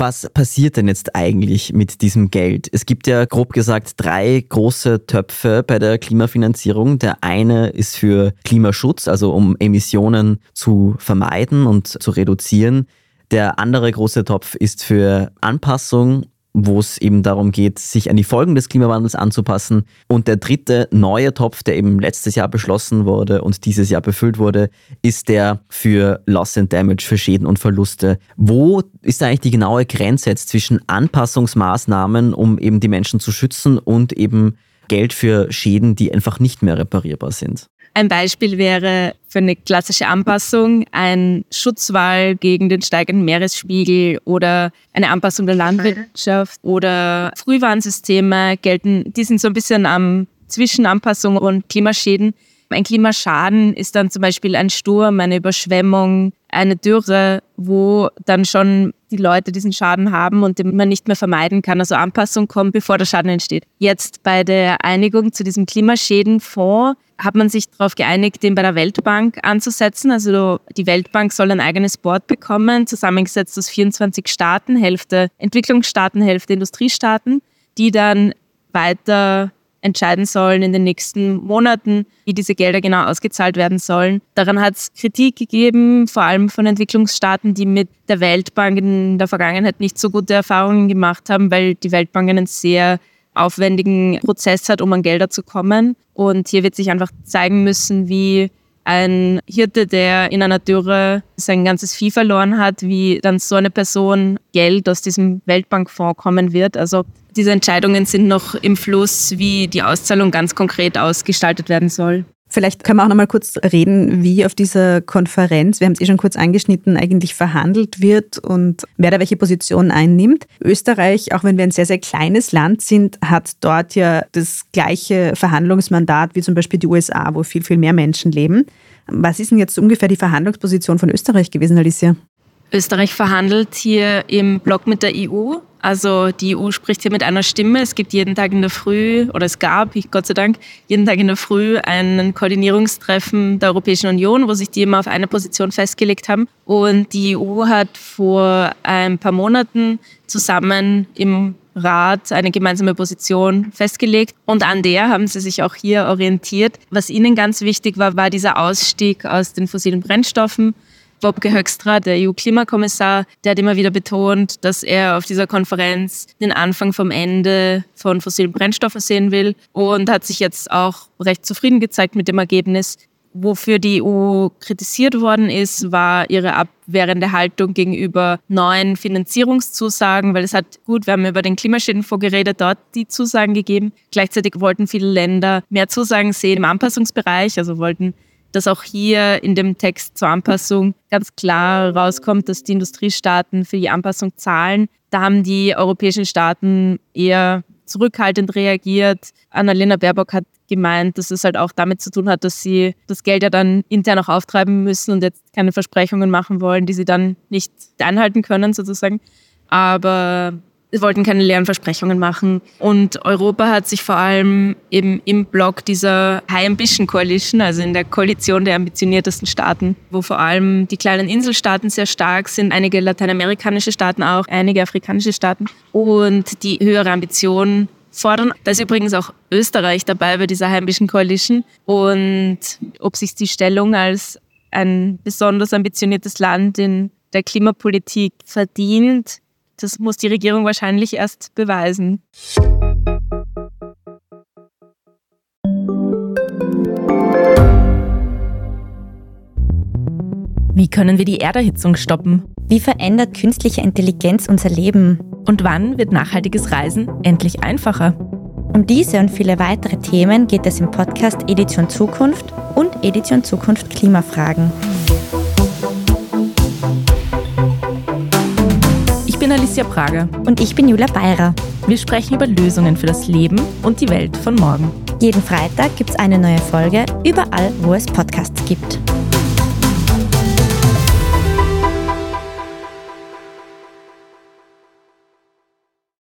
Was passiert denn jetzt eigentlich mit diesem Geld? Es gibt ja grob gesagt drei große Töpfe bei der Klimafinanzierung. Der eine ist für Klimaschutz, also um Emissionen zu vermeiden und zu reduzieren. Der andere große Topf ist für Anpassung wo es eben darum geht, sich an die Folgen des Klimawandels anzupassen. Und der dritte neue Topf, der eben letztes Jahr beschlossen wurde und dieses Jahr befüllt wurde, ist der für Loss and Damage, für Schäden und Verluste. Wo ist eigentlich die genaue Grenze jetzt zwischen Anpassungsmaßnahmen, um eben die Menschen zu schützen und eben Geld für Schäden, die einfach nicht mehr reparierbar sind? Ein Beispiel wäre für eine klassische Anpassung ein Schutzwall gegen den steigenden Meeresspiegel oder eine Anpassung der Landwirtschaft oder Frühwarnsysteme gelten, die sind so ein bisschen am zwischen Anpassung und Klimaschäden. Ein Klimaschaden ist dann zum Beispiel ein Sturm, eine Überschwemmung, eine Dürre, wo dann schon die Leute diesen Schaden haben und den man nicht mehr vermeiden kann. Also Anpassung kommt, bevor der Schaden entsteht. Jetzt bei der Einigung zu diesem Klimaschädenfonds hat man sich darauf geeinigt, den bei der Weltbank anzusetzen. Also die Weltbank soll ein eigenes Board bekommen, zusammengesetzt aus 24 Staaten, Hälfte Entwicklungsstaaten, Hälfte Industriestaaten, die dann weiter entscheiden sollen in den nächsten Monaten, wie diese Gelder genau ausgezahlt werden sollen. Daran hat es Kritik gegeben, vor allem von Entwicklungsstaaten, die mit der Weltbank in der Vergangenheit nicht so gute Erfahrungen gemacht haben, weil die Weltbank einen sehr aufwendigen Prozess hat, um an Gelder zu kommen. Und hier wird sich einfach zeigen müssen, wie ein Hirte, der in einer Dürre sein ganzes Vieh verloren hat, wie dann so eine Person Geld aus diesem Weltbankfonds kommen wird. Also diese Entscheidungen sind noch im Fluss, wie die Auszahlung ganz konkret ausgestaltet werden soll. Vielleicht können wir auch noch mal kurz reden, wie auf dieser Konferenz, wir haben es eh schon kurz angeschnitten, eigentlich verhandelt wird und wer da welche Position einnimmt. Österreich, auch wenn wir ein sehr, sehr kleines Land sind, hat dort ja das gleiche Verhandlungsmandat wie zum Beispiel die USA, wo viel, viel mehr Menschen leben. Was ist denn jetzt ungefähr die Verhandlungsposition von Österreich gewesen, Alicia? Österreich verhandelt hier im Block mit der EU. Also die EU spricht hier mit einer Stimme. Es gibt jeden Tag in der Früh, oder es gab, Gott sei Dank, jeden Tag in der Früh ein Koordinierungstreffen der Europäischen Union, wo sich die immer auf eine Position festgelegt haben. Und die EU hat vor ein paar Monaten zusammen im Rat eine gemeinsame Position festgelegt und an der haben sie sich auch hier orientiert. Was ihnen ganz wichtig war, war dieser Ausstieg aus den fossilen Brennstoffen Bobke Höckstra, der EU-Klimakommissar, der hat immer wieder betont, dass er auf dieser Konferenz den Anfang vom Ende von fossilen Brennstoffen sehen will und hat sich jetzt auch recht zufrieden gezeigt mit dem Ergebnis. Wofür die EU kritisiert worden ist, war ihre abwehrende Haltung gegenüber neuen Finanzierungszusagen, weil es hat, gut, wir haben über den Klimaschädenfonds geredet, dort die Zusagen gegeben. Gleichzeitig wollten viele Länder mehr Zusagen sehen im Anpassungsbereich, also wollten dass auch hier in dem Text zur Anpassung ganz klar rauskommt, dass die Industriestaaten für die Anpassung zahlen. Da haben die europäischen Staaten eher zurückhaltend reagiert. Annalena Baerbock hat gemeint, dass es halt auch damit zu tun hat, dass sie das Geld ja dann intern auch auftreiben müssen und jetzt keine Versprechungen machen wollen, die sie dann nicht einhalten können sozusagen. Aber Sie wollten keine leeren Versprechungen machen. Und Europa hat sich vor allem eben im Block dieser High Ambition Coalition, also in der Koalition der ambitioniertesten Staaten, wo vor allem die kleinen Inselstaaten sehr stark sind, einige lateinamerikanische Staaten auch, einige afrikanische Staaten und die höhere Ambitionen fordern. Da ist übrigens auch Österreich dabei bei dieser High Ambition Coalition. Und ob sich die Stellung als ein besonders ambitioniertes Land in der Klimapolitik verdient, das muss die Regierung wahrscheinlich erst beweisen. Wie können wir die Erderhitzung stoppen? Wie verändert künstliche Intelligenz unser Leben? Und wann wird nachhaltiges Reisen endlich einfacher? Um diese und viele weitere Themen geht es im Podcast Edition Zukunft und Edition Zukunft Klimafragen. Bin Alicia Prager. Und ich bin Julia Beirer. Wir sprechen über Lösungen für das Leben und die Welt von morgen. Jeden Freitag gibt es eine neue Folge, überall, wo es Podcasts gibt.